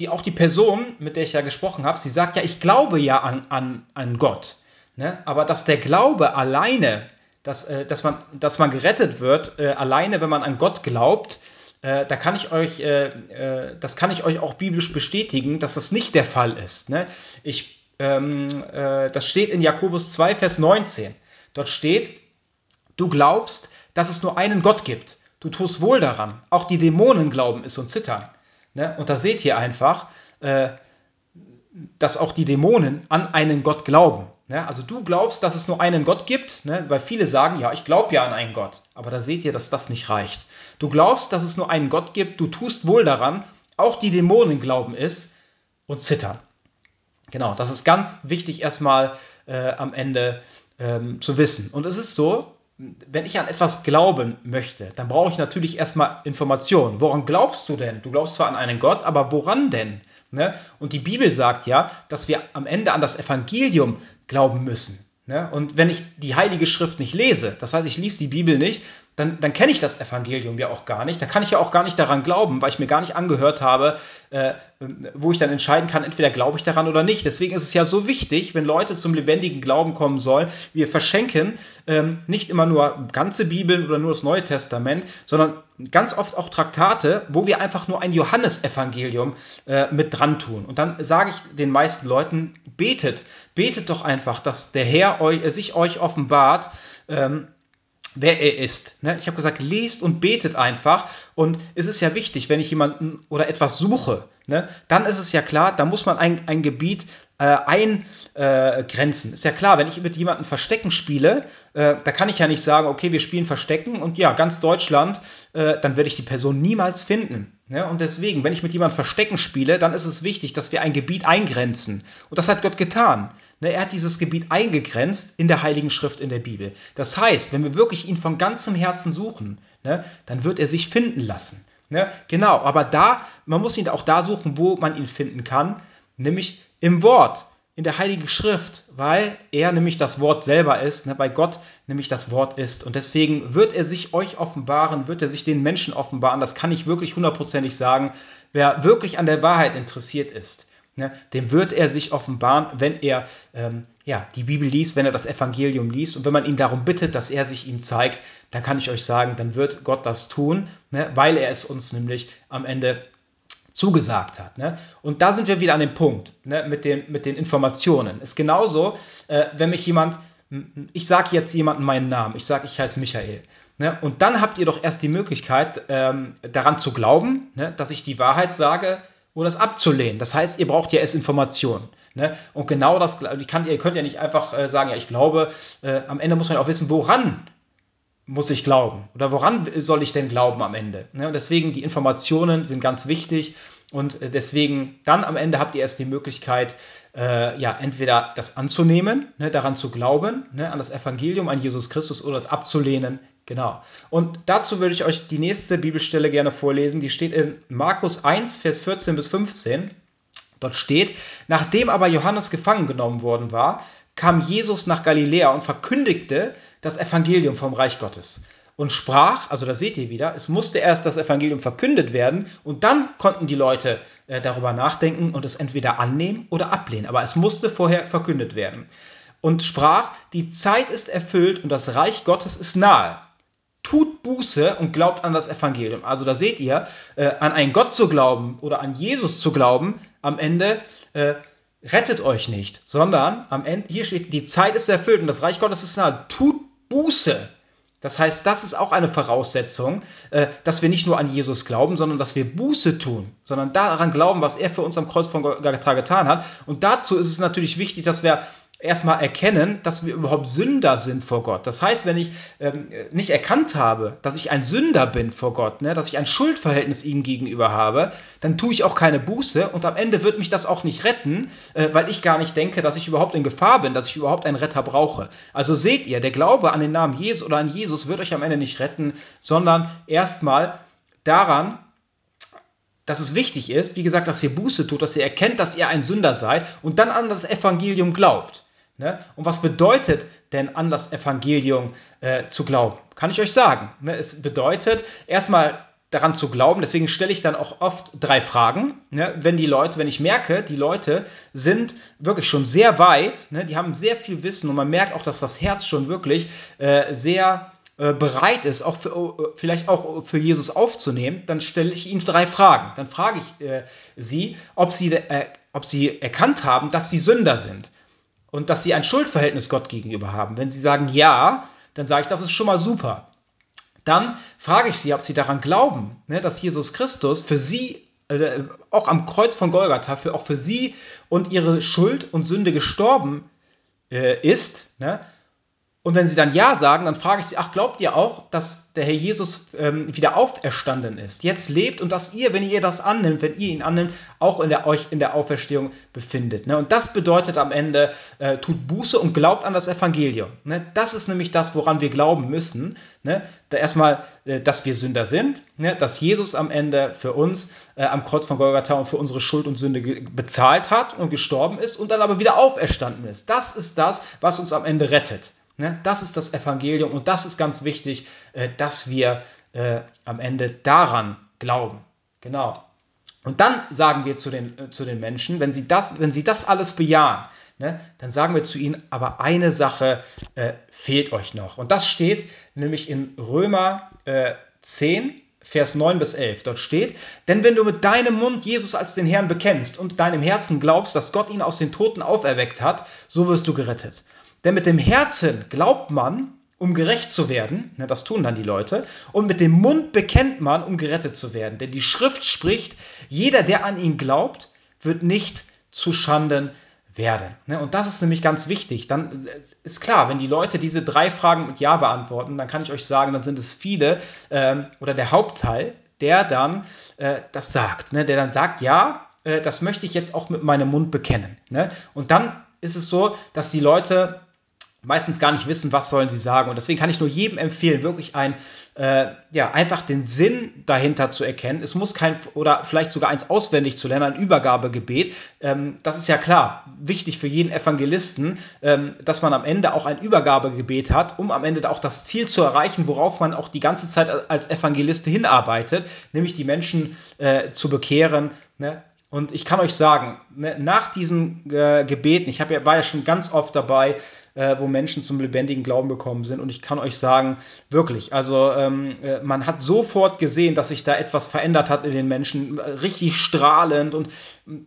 die, auch die Person, mit der ich ja gesprochen habe, sie sagt ja, ich glaube ja an, an, an Gott. Ne? Aber dass der Glaube alleine, dass, äh, dass, man, dass man gerettet wird, äh, alleine, wenn man an Gott glaubt, äh, da kann ich euch, äh, äh, das kann ich euch auch biblisch bestätigen, dass das nicht der Fall ist. Ne? Ich, ähm, äh, das steht in Jakobus 2, Vers 19. Dort steht, du glaubst, dass es nur einen Gott gibt. Du tust wohl daran. Auch die Dämonen glauben es und zittern. Ne? Und da seht ihr einfach, äh, dass auch die Dämonen an einen Gott glauben. Ne? Also du glaubst, dass es nur einen Gott gibt, ne? weil viele sagen, ja, ich glaube ja an einen Gott. Aber da seht ihr, dass das nicht reicht. Du glaubst, dass es nur einen Gott gibt, du tust wohl daran, auch die Dämonen glauben es und zittern. Genau, das ist ganz wichtig erstmal äh, am Ende ähm, zu wissen. Und es ist so, wenn ich an etwas glauben möchte, dann brauche ich natürlich erstmal Informationen. Woran glaubst du denn? Du glaubst zwar an einen Gott, aber woran denn? Ne? Und die Bibel sagt ja, dass wir am Ende an das Evangelium glauben müssen. Ne? Und wenn ich die Heilige Schrift nicht lese, das heißt, ich lese die Bibel nicht, dann, dann kenne ich das Evangelium ja auch gar nicht. Da kann ich ja auch gar nicht daran glauben, weil ich mir gar nicht angehört habe, äh, wo ich dann entscheiden kann, entweder glaube ich daran oder nicht. Deswegen ist es ja so wichtig, wenn Leute zum lebendigen Glauben kommen sollen, wir verschenken ähm, nicht immer nur ganze Bibeln oder nur das Neue Testament, sondern ganz oft auch Traktate, wo wir einfach nur ein Johannesevangelium äh, mit dran tun. Und dann sage ich den meisten Leuten, betet, betet doch einfach, dass der Herr euch, sich euch offenbart. Ähm, wer er ist. Ne? Ich habe gesagt, lest und betet einfach. Und es ist ja wichtig, wenn ich jemanden oder etwas suche, ne? dann ist es ja klar, da muss man ein, ein Gebiet äh, eingrenzen. Äh, ist ja klar, wenn ich mit jemandem Verstecken spiele, äh, da kann ich ja nicht sagen, okay, wir spielen Verstecken und ja, ganz Deutschland, äh, dann werde ich die Person niemals finden. Ne? Und deswegen, wenn ich mit jemandem Verstecken spiele, dann ist es wichtig, dass wir ein Gebiet eingrenzen. Und das hat Gott getan. Ne? Er hat dieses Gebiet eingegrenzt in der Heiligen Schrift in der Bibel. Das heißt, wenn wir wirklich ihn von ganzem Herzen suchen, ne, dann wird er sich finden lassen. Ne? Genau, aber da, man muss ihn auch da suchen, wo man ihn finden kann, nämlich im Wort, in der Heiligen Schrift, weil er nämlich das Wort selber ist, ne, weil Gott nämlich das Wort ist. Und deswegen wird er sich euch offenbaren, wird er sich den Menschen offenbaren. Das kann ich wirklich hundertprozentig sagen. Wer wirklich an der Wahrheit interessiert ist, ne, dem wird er sich offenbaren, wenn er ähm, ja, die Bibel liest, wenn er das Evangelium liest und wenn man ihn darum bittet, dass er sich ihm zeigt, dann kann ich euch sagen, dann wird Gott das tun, ne, weil er es uns nämlich am Ende zugesagt hat. Ne? Und da sind wir wieder an dem Punkt ne, mit, den, mit den Informationen. Ist genauso, äh, wenn mich jemand, ich sage jetzt jemandem meinen Namen, ich sage, ich heiße Michael. Ne? Und dann habt ihr doch erst die Möglichkeit, ähm, daran zu glauben, ne, dass ich die Wahrheit sage oder es abzulehnen. Das heißt, ihr braucht ja erst Informationen. Ne? Und genau das, kann, ihr könnt ja nicht einfach äh, sagen, ja, ich glaube, äh, am Ende muss man auch wissen, woran muss ich glauben? Oder woran soll ich denn glauben am Ende? Ja, und deswegen, die Informationen sind ganz wichtig und äh, deswegen dann am Ende habt ihr erst die Möglichkeit, äh, ja, entweder das anzunehmen, ne, daran zu glauben, ne, an das Evangelium, an Jesus Christus oder es abzulehnen. Genau. Und dazu würde ich euch die nächste Bibelstelle gerne vorlesen. Die steht in Markus 1, Vers 14 bis 15. Dort steht, nachdem aber Johannes gefangen genommen worden war, kam Jesus nach Galiläa und verkündigte das Evangelium vom Reich Gottes und sprach, also da seht ihr wieder, es musste erst das Evangelium verkündet werden und dann konnten die Leute äh, darüber nachdenken und es entweder annehmen oder ablehnen. Aber es musste vorher verkündet werden. Und sprach, die Zeit ist erfüllt und das Reich Gottes ist nahe. Tut Buße und glaubt an das Evangelium. Also da seht ihr, äh, an einen Gott zu glauben oder an Jesus zu glauben, am Ende äh, rettet euch nicht, sondern am Ende, hier steht, die Zeit ist erfüllt und das Reich Gottes ist nahe. Tut Buße. Das heißt, das ist auch eine Voraussetzung, äh, dass wir nicht nur an Jesus glauben, sondern dass wir Buße tun, sondern daran glauben, was er für uns am Kreuz von Golgatha getan hat. Und dazu ist es natürlich wichtig, dass wir erstmal erkennen, dass wir überhaupt Sünder sind vor Gott. Das heißt, wenn ich ähm, nicht erkannt habe, dass ich ein Sünder bin vor Gott, ne, dass ich ein Schuldverhältnis ihm gegenüber habe, dann tue ich auch keine Buße und am Ende wird mich das auch nicht retten, äh, weil ich gar nicht denke, dass ich überhaupt in Gefahr bin, dass ich überhaupt einen Retter brauche. Also seht ihr, der Glaube an den Namen Jesus oder an Jesus wird euch am Ende nicht retten, sondern erstmal daran, dass es wichtig ist, wie gesagt, dass ihr Buße tut, dass ihr erkennt, dass ihr ein Sünder seid und dann an das Evangelium glaubt. Ne? Und was bedeutet denn an das Evangelium äh, zu glauben? Kann ich euch sagen. Ne? Es bedeutet erstmal daran zu glauben. Deswegen stelle ich dann auch oft drei Fragen. Ne? Wenn die Leute, wenn ich merke, die Leute sind wirklich schon sehr weit, ne? die haben sehr viel Wissen und man merkt auch, dass das Herz schon wirklich äh, sehr äh, bereit ist, auch für, äh, vielleicht auch für Jesus aufzunehmen, dann stelle ich ihnen drei Fragen. Dann frage ich äh, sie, ob sie, äh, ob sie erkannt haben, dass sie Sünder sind und dass sie ein Schuldverhältnis Gott gegenüber haben. Wenn sie sagen ja, dann sage ich, das ist schon mal super. Dann frage ich sie, ob sie daran glauben, ne, dass Jesus Christus für sie äh, auch am Kreuz von Golgatha, für, auch für sie und ihre Schuld und Sünde gestorben äh, ist. Ne? Und wenn sie dann Ja sagen, dann frage ich sie, ach, glaubt ihr auch, dass der Herr Jesus ähm, wieder auferstanden ist, jetzt lebt und dass ihr, wenn ihr das annimmt, wenn ihr ihn annimmt, auch in der, euch in der Auferstehung befindet. Ne? Und das bedeutet am Ende, äh, tut Buße und glaubt an das Evangelium. Ne? Das ist nämlich das, woran wir glauben müssen. Ne? Da erstmal, äh, dass wir Sünder sind, ne? dass Jesus am Ende für uns äh, am Kreuz von Golgatha und für unsere Schuld und Sünde bezahlt hat und gestorben ist und dann aber wieder auferstanden ist. Das ist das, was uns am Ende rettet. Ne? Das ist das Evangelium und das ist ganz wichtig, äh, dass wir äh, am Ende daran glauben. Genau. Und dann sagen wir zu den, äh, zu den Menschen, wenn sie, das, wenn sie das alles bejahen, ne, dann sagen wir zu ihnen, aber eine Sache äh, fehlt euch noch. Und das steht nämlich in Römer äh, 10, Vers 9 bis 11. Dort steht, denn wenn du mit deinem Mund Jesus als den Herrn bekennst und deinem Herzen glaubst, dass Gott ihn aus den Toten auferweckt hat, so wirst du gerettet. Denn mit dem Herzen glaubt man, um gerecht zu werden, ne, das tun dann die Leute, und mit dem Mund bekennt man, um gerettet zu werden. Denn die Schrift spricht, jeder, der an ihn glaubt, wird nicht zu Schanden werden. Ne? Und das ist nämlich ganz wichtig. Dann ist klar, wenn die Leute diese drei Fragen mit Ja beantworten, dann kann ich euch sagen, dann sind es viele ähm, oder der Hauptteil, der dann äh, das sagt, ne? der dann sagt, ja, äh, das möchte ich jetzt auch mit meinem Mund bekennen. Ne? Und dann ist es so, dass die Leute meistens gar nicht wissen, was sollen sie sagen. Und deswegen kann ich nur jedem empfehlen, wirklich ein, äh, ja, einfach den Sinn dahinter zu erkennen. Es muss kein, oder vielleicht sogar eins auswendig zu lernen, ein Übergabegebet. Ähm, das ist ja klar, wichtig für jeden Evangelisten, ähm, dass man am Ende auch ein Übergabegebet hat, um am Ende auch das Ziel zu erreichen, worauf man auch die ganze Zeit als Evangelist hinarbeitet, nämlich die Menschen äh, zu bekehren. Ne? Und ich kann euch sagen, ne, nach diesen äh, Gebeten, ich ja, war ja schon ganz oft dabei, äh, wo Menschen zum lebendigen Glauben gekommen sind. Und ich kann euch sagen, wirklich, also ähm, äh, man hat sofort gesehen, dass sich da etwas verändert hat in den Menschen, richtig strahlend. Und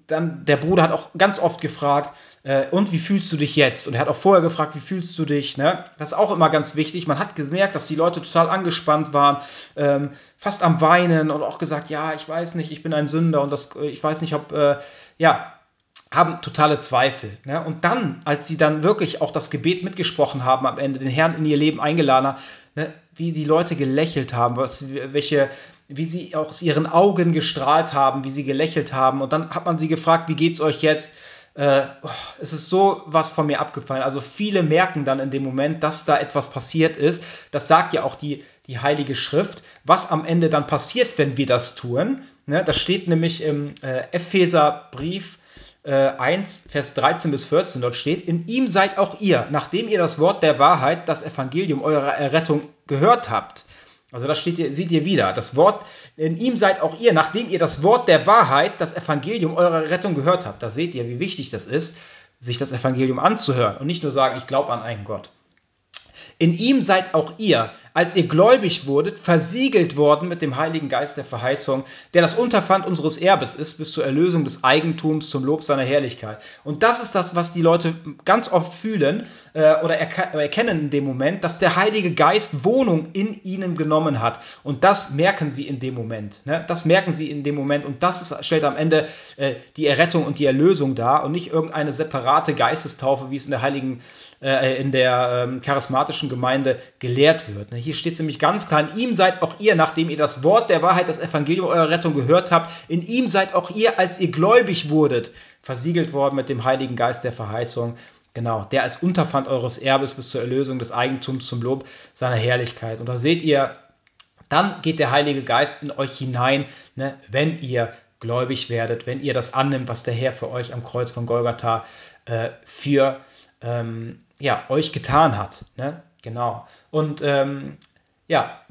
dann der Bruder hat auch ganz oft gefragt, äh, und wie fühlst du dich jetzt? Und er hat auch vorher gefragt, wie fühlst du dich? Ne? Das ist auch immer ganz wichtig. Man hat gemerkt, dass die Leute total angespannt waren, ähm, fast am Weinen und auch gesagt, ja, ich weiß nicht, ich bin ein Sünder und das, äh, ich weiß nicht, ob, äh, ja, haben totale Zweifel. Ne? Und dann, als sie dann wirklich auch das Gebet mitgesprochen haben, am Ende den Herrn in ihr Leben eingeladen haben, ne? wie die Leute gelächelt haben, was, welche, wie sie aus ihren Augen gestrahlt haben, wie sie gelächelt haben. Und dann hat man sie gefragt, wie geht's euch jetzt? Äh, oh, es ist so was von mir abgefallen. Also viele merken dann in dem Moment, dass da etwas passiert ist. Das sagt ja auch die, die Heilige Schrift. Was am Ende dann passiert, wenn wir das tun, ne? das steht nämlich im äh, Epheserbrief 1, äh, Vers 13 bis 14 dort steht, in ihm seid auch ihr, nachdem ihr das Wort der Wahrheit, das Evangelium eurer Errettung gehört habt. Also das steht, seht ihr wieder. Das Wort, in ihm seid auch ihr, nachdem ihr das Wort der Wahrheit, das Evangelium eurer Rettung gehört habt. Da seht ihr, wie wichtig das ist, sich das Evangelium anzuhören und nicht nur sagen, ich glaube an einen Gott. In ihm seid auch ihr, als ihr gläubig wurdet, versiegelt worden mit dem Heiligen Geist der Verheißung, der das Unterpfand unseres Erbes ist, bis zur Erlösung des Eigentums zum Lob seiner Herrlichkeit. Und das ist das, was die Leute ganz oft fühlen äh, oder erke erkennen in dem Moment, dass der Heilige Geist Wohnung in ihnen genommen hat. Und das merken sie in dem Moment. Ne? Das merken sie in dem Moment. Und das ist, stellt am Ende äh, die Errettung und die Erlösung dar und nicht irgendeine separate Geistestaufe, wie es in der Heiligen äh, in der ähm, charismatischen Gemeinde gelehrt wird. Ne? Hier steht es nämlich ganz klar, in ihm seid auch ihr, nachdem ihr das Wort der Wahrheit, das Evangelium eurer Rettung gehört habt, in ihm seid auch ihr, als ihr gläubig wurdet, versiegelt worden mit dem Heiligen Geist der Verheißung. Genau, der als Unterpfand eures Erbes bis zur Erlösung des Eigentums zum Lob seiner Herrlichkeit. Und da seht ihr, dann geht der Heilige Geist in euch hinein, ne, wenn ihr gläubig werdet, wenn ihr das annimmt, was der Herr für euch am Kreuz von Golgatha äh, für ähm, ja, euch getan hat. Ne? Genau. Und ähm, ja,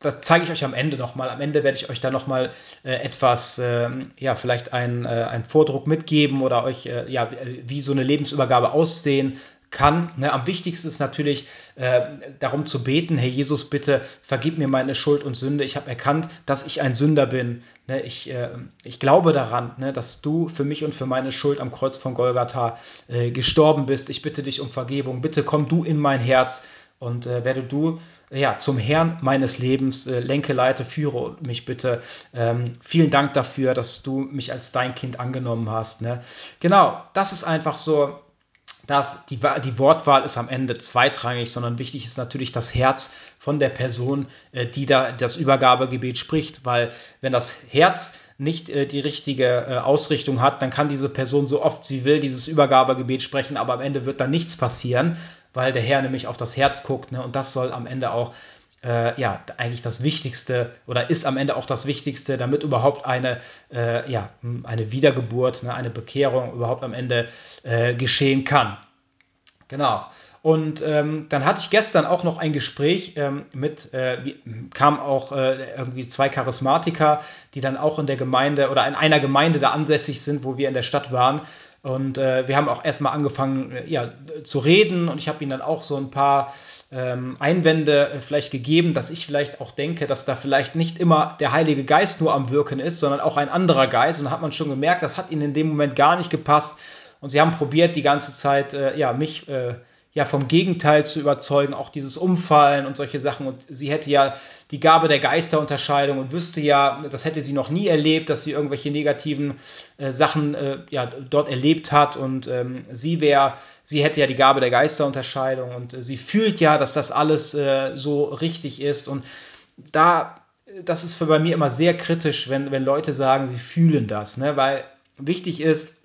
das zeige ich euch am Ende nochmal. Am Ende werde ich euch da nochmal äh, etwas, ähm, ja, vielleicht einen, äh, Vordruck mitgeben oder euch, äh, ja, wie so eine Lebensübergabe aussehen kann. Ne? Am wichtigsten ist natürlich äh, darum zu beten, Herr Jesus, bitte vergib mir meine Schuld und Sünde. Ich habe erkannt, dass ich ein Sünder bin. Ne? Ich, äh, ich glaube daran, ne? dass du für mich und für meine Schuld am Kreuz von Golgatha äh, gestorben bist. Ich bitte dich um Vergebung. Bitte komm du in mein Herz und äh, werde du ja, zum Herrn meines Lebens, äh, lenke, leite, führe mich bitte. Ähm, vielen Dank dafür, dass du mich als dein Kind angenommen hast. Ne? Genau, das ist einfach so dass die, die Wortwahl ist am Ende zweitrangig, sondern wichtig ist natürlich das Herz von der Person, äh, die da das Übergabegebet spricht, weil wenn das Herz nicht äh, die richtige äh, Ausrichtung hat, dann kann diese Person so oft sie will dieses Übergabegebet sprechen, aber am Ende wird da nichts passieren, weil der Herr nämlich auf das Herz guckt ne? und das soll am Ende auch äh, ja, eigentlich das Wichtigste oder ist am Ende auch das Wichtigste, damit überhaupt eine, äh, ja, eine Wiedergeburt, ne, eine Bekehrung überhaupt am Ende äh, geschehen kann. Genau. Und ähm, dann hatte ich gestern auch noch ein Gespräch ähm, mit, äh, wie, kamen auch äh, irgendwie zwei Charismatiker, die dann auch in der Gemeinde oder in einer Gemeinde da ansässig sind, wo wir in der Stadt waren. Und äh, wir haben auch erstmal angefangen äh, ja, zu reden und ich habe ihnen dann auch so ein paar ähm, Einwände äh, vielleicht gegeben, dass ich vielleicht auch denke, dass da vielleicht nicht immer der Heilige Geist nur am Wirken ist, sondern auch ein anderer Geist. Und da hat man schon gemerkt, das hat ihnen in dem Moment gar nicht gepasst. Und sie haben probiert, die ganze Zeit äh, ja, mich äh, ja vom Gegenteil zu überzeugen, auch dieses Umfallen und solche Sachen. Und sie hätte ja die Gabe der Geisterunterscheidung und wüsste ja, das hätte sie noch nie erlebt, dass sie irgendwelche negativen äh, Sachen äh, ja, dort erlebt hat. Und ähm, sie wäre, sie hätte ja die Gabe der Geisterunterscheidung und äh, sie fühlt ja, dass das alles äh, so richtig ist. Und da, das ist für bei mir immer sehr kritisch, wenn, wenn Leute sagen, sie fühlen das, ne? weil wichtig ist,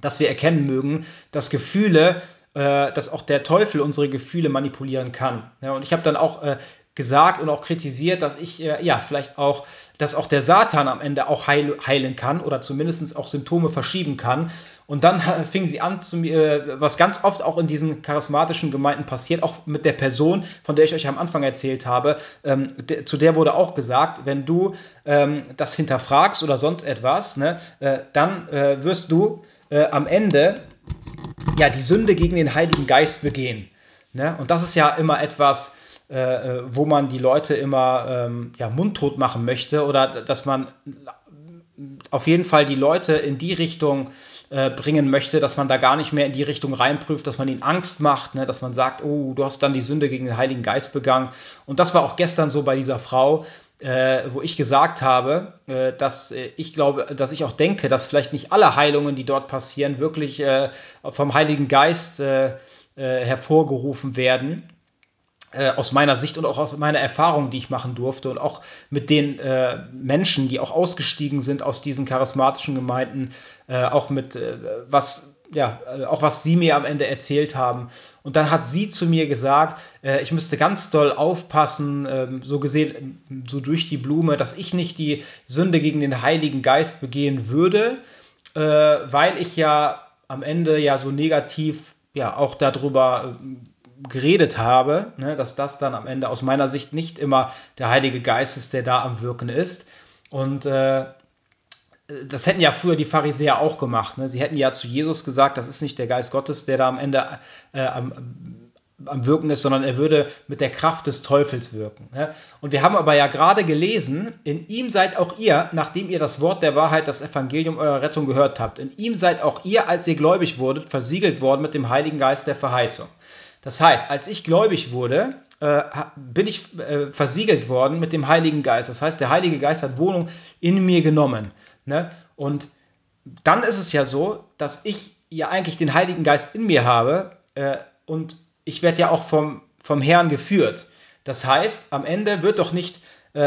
dass wir erkennen mögen, dass Gefühle äh, dass auch der Teufel unsere Gefühle manipulieren kann. Ja, und ich habe dann auch äh, gesagt und auch kritisiert, dass ich, äh, ja, vielleicht auch, dass auch der Satan am Ende auch heil, heilen kann oder zumindest auch Symptome verschieben kann. Und dann fing sie an zu mir, was ganz oft auch in diesen charismatischen Gemeinden passiert, auch mit der Person, von der ich euch am Anfang erzählt habe, ähm, de, zu der wurde auch gesagt, wenn du ähm, das hinterfragst oder sonst etwas, ne, äh, dann äh, wirst du äh, am Ende ja, die Sünde gegen den Heiligen Geist begehen. Ne? Und das ist ja immer etwas, äh, äh, wo man die Leute immer ähm, ja, mundtot machen möchte oder dass man auf jeden Fall die Leute in die Richtung äh, bringen möchte, dass man da gar nicht mehr in die Richtung reinprüft, dass man ihnen Angst macht, ne? dass man sagt, oh, du hast dann die Sünde gegen den Heiligen Geist begangen. Und das war auch gestern so bei dieser Frau, äh, wo ich gesagt habe, äh, dass äh, ich glaube, dass ich auch denke, dass vielleicht nicht alle Heilungen, die dort passieren, wirklich äh, vom Heiligen Geist äh, äh, hervorgerufen werden. Aus meiner Sicht und auch aus meiner Erfahrung, die ich machen durfte und auch mit den Menschen, die auch ausgestiegen sind aus diesen charismatischen Gemeinden, auch mit was ja, äh, auch was sie mir am Ende erzählt haben. Und dann hat sie zu mir gesagt, äh, ich müsste ganz doll aufpassen, ähm, so gesehen, so durch die Blume, dass ich nicht die Sünde gegen den Heiligen Geist begehen würde, äh, weil ich ja am Ende ja so negativ ja auch darüber äh, geredet habe, ne, dass das dann am Ende aus meiner Sicht nicht immer der Heilige Geist ist, der da am Wirken ist. Und äh, das hätten ja früher die Pharisäer auch gemacht. Ne? Sie hätten ja zu Jesus gesagt, das ist nicht der Geist Gottes, der da am Ende äh, am, am Wirken ist, sondern er würde mit der Kraft des Teufels wirken. Ne? Und wir haben aber ja gerade gelesen, in ihm seid auch ihr, nachdem ihr das Wort der Wahrheit, das Evangelium eurer Rettung gehört habt, in ihm seid auch ihr, als ihr gläubig wurdet, versiegelt worden mit dem Heiligen Geist der Verheißung. Das heißt, als ich gläubig wurde, äh, bin ich äh, versiegelt worden mit dem Heiligen Geist. Das heißt, der Heilige Geist hat Wohnung in mir genommen. Ne? Und dann ist es ja so, dass ich ja eigentlich den Heiligen Geist in mir habe äh, und ich werde ja auch vom, vom Herrn geführt. Das heißt, am Ende wird doch nicht äh,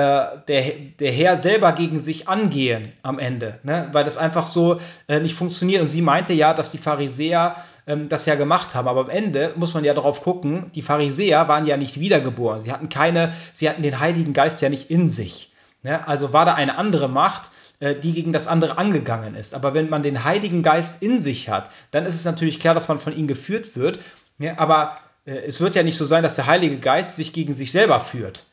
der, der Herr selber gegen sich angehen am Ende, ne? weil das einfach so äh, nicht funktioniert. Und sie meinte ja, dass die Pharisäer ähm, das ja gemacht haben, aber am Ende muss man ja darauf gucken, die Pharisäer waren ja nicht wiedergeboren. Sie hatten keine, sie hatten den Heiligen Geist ja nicht in sich. Ne? Also war da eine andere Macht, äh, die gegen das andere angegangen ist. Aber wenn man den Heiligen Geist in sich hat, dann ist es natürlich klar, dass man von ihm geführt wird. Ja, aber äh, es wird ja nicht so sein, dass der Heilige Geist sich gegen sich selber führt.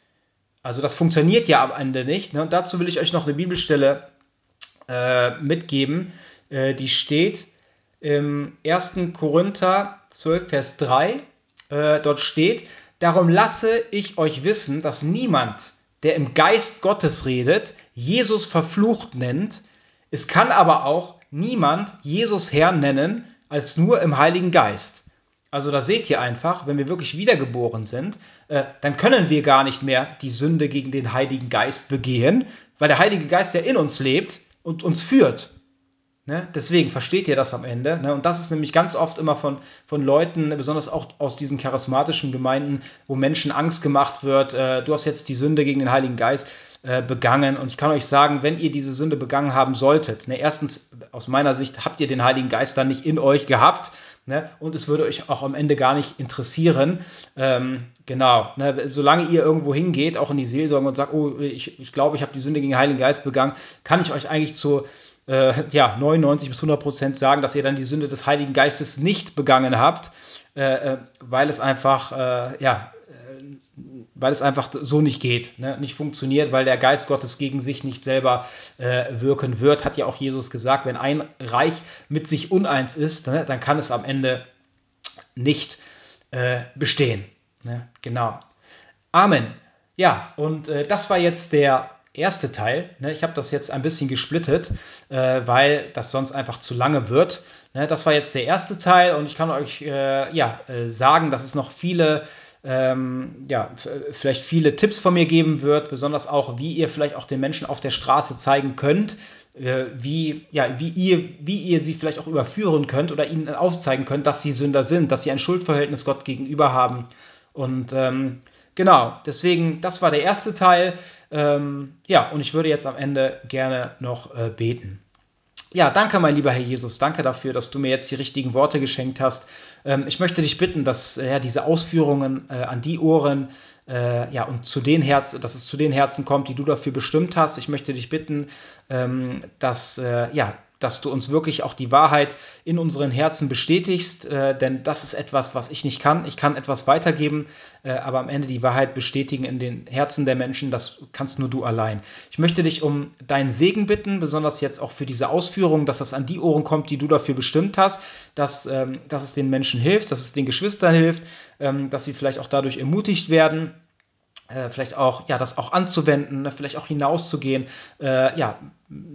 Also das funktioniert ja am Ende nicht. Ne? Und dazu will ich euch noch eine Bibelstelle äh, mitgeben, äh, die steht im 1. Korinther 12, Vers 3. Äh, dort steht, darum lasse ich euch wissen, dass niemand, der im Geist Gottes redet, Jesus verflucht nennt. Es kann aber auch niemand Jesus Herr nennen, als nur im Heiligen Geist. Also da seht ihr einfach, wenn wir wirklich wiedergeboren sind, äh, dann können wir gar nicht mehr die Sünde gegen den Heiligen Geist begehen, weil der Heilige Geist ja in uns lebt und uns führt. Ne? Deswegen versteht ihr das am Ende. Ne? Und das ist nämlich ganz oft immer von, von Leuten, besonders auch aus diesen charismatischen Gemeinden, wo Menschen Angst gemacht wird, äh, du hast jetzt die Sünde gegen den Heiligen Geist äh, begangen. Und ich kann euch sagen, wenn ihr diese Sünde begangen haben solltet, ne, erstens aus meiner Sicht habt ihr den Heiligen Geist dann nicht in euch gehabt. Ne? Und es würde euch auch am Ende gar nicht interessieren. Ähm, genau, ne? solange ihr irgendwo hingeht, auch in die Seelsorge und sagt, oh, ich, ich glaube, ich habe die Sünde gegen den Heiligen Geist begangen, kann ich euch eigentlich zu äh, ja, 99 bis 100 Prozent sagen, dass ihr dann die Sünde des Heiligen Geistes nicht begangen habt, äh, äh weil es einfach, äh, ja, äh, weil es einfach so nicht geht, ne? nicht funktioniert, weil der Geist Gottes gegen sich nicht selber äh, wirken wird, hat ja auch Jesus gesagt, wenn ein Reich mit sich uneins ist, ne, dann kann es am Ende nicht äh, bestehen. Ne? Genau. Amen. Ja, und äh, das war jetzt der erste Teil. Ne? Ich habe das jetzt ein bisschen gesplittet, äh, weil das sonst einfach zu lange wird. Ne? Das war jetzt der erste Teil und ich kann euch äh, ja, äh, sagen, dass es noch viele ähm, ja, vielleicht viele Tipps von mir geben wird, besonders auch, wie ihr vielleicht auch den Menschen auf der Straße zeigen könnt, äh, wie, ja, wie, ihr, wie ihr sie vielleicht auch überführen könnt oder ihnen aufzeigen könnt, dass sie Sünder sind, dass sie ein Schuldverhältnis Gott gegenüber haben. Und ähm, genau, deswegen, das war der erste Teil. Ähm, ja, und ich würde jetzt am Ende gerne noch äh, beten. Ja, danke, mein lieber Herr Jesus. Danke dafür, dass du mir jetzt die richtigen Worte geschenkt hast. Ähm, ich möchte dich bitten, dass äh, ja, diese Ausführungen äh, an die Ohren äh, ja, und zu den Herzen, dass es zu den Herzen kommt, die du dafür bestimmt hast. Ich möchte dich bitten, ähm, dass äh, ja, dass du uns wirklich auch die Wahrheit in unseren Herzen bestätigst, äh, denn das ist etwas, was ich nicht kann. Ich kann etwas weitergeben, äh, aber am Ende die Wahrheit bestätigen in den Herzen der Menschen, das kannst nur du allein. Ich möchte dich um deinen Segen bitten, besonders jetzt auch für diese Ausführung, dass das an die Ohren kommt, die du dafür bestimmt hast, dass, ähm, dass es den Menschen hilft, dass es den Geschwistern hilft, ähm, dass sie vielleicht auch dadurch ermutigt werden vielleicht auch, ja, das auch anzuwenden, ne, vielleicht auch hinauszugehen, äh, ja,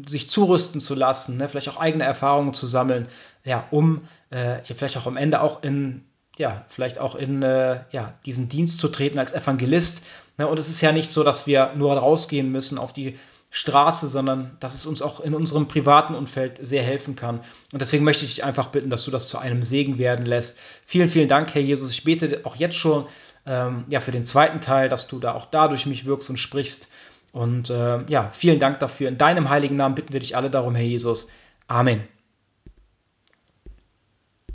sich zurüsten zu lassen, ne, vielleicht auch eigene Erfahrungen zu sammeln, ja, um äh, ja, vielleicht auch am Ende auch in, ja, vielleicht auch in äh, ja, diesen Dienst zu treten als Evangelist. Ne, und es ist ja nicht so, dass wir nur rausgehen müssen auf die Straße, sondern dass es uns auch in unserem privaten Umfeld sehr helfen kann. Und deswegen möchte ich dich einfach bitten, dass du das zu einem Segen werden lässt. Vielen, vielen Dank, Herr Jesus. Ich bete auch jetzt schon ähm, ja, für den zweiten Teil, dass du da auch dadurch mich wirkst und sprichst. Und äh, ja, vielen Dank dafür. In deinem heiligen Namen bitten wir dich alle darum, Herr Jesus. Amen.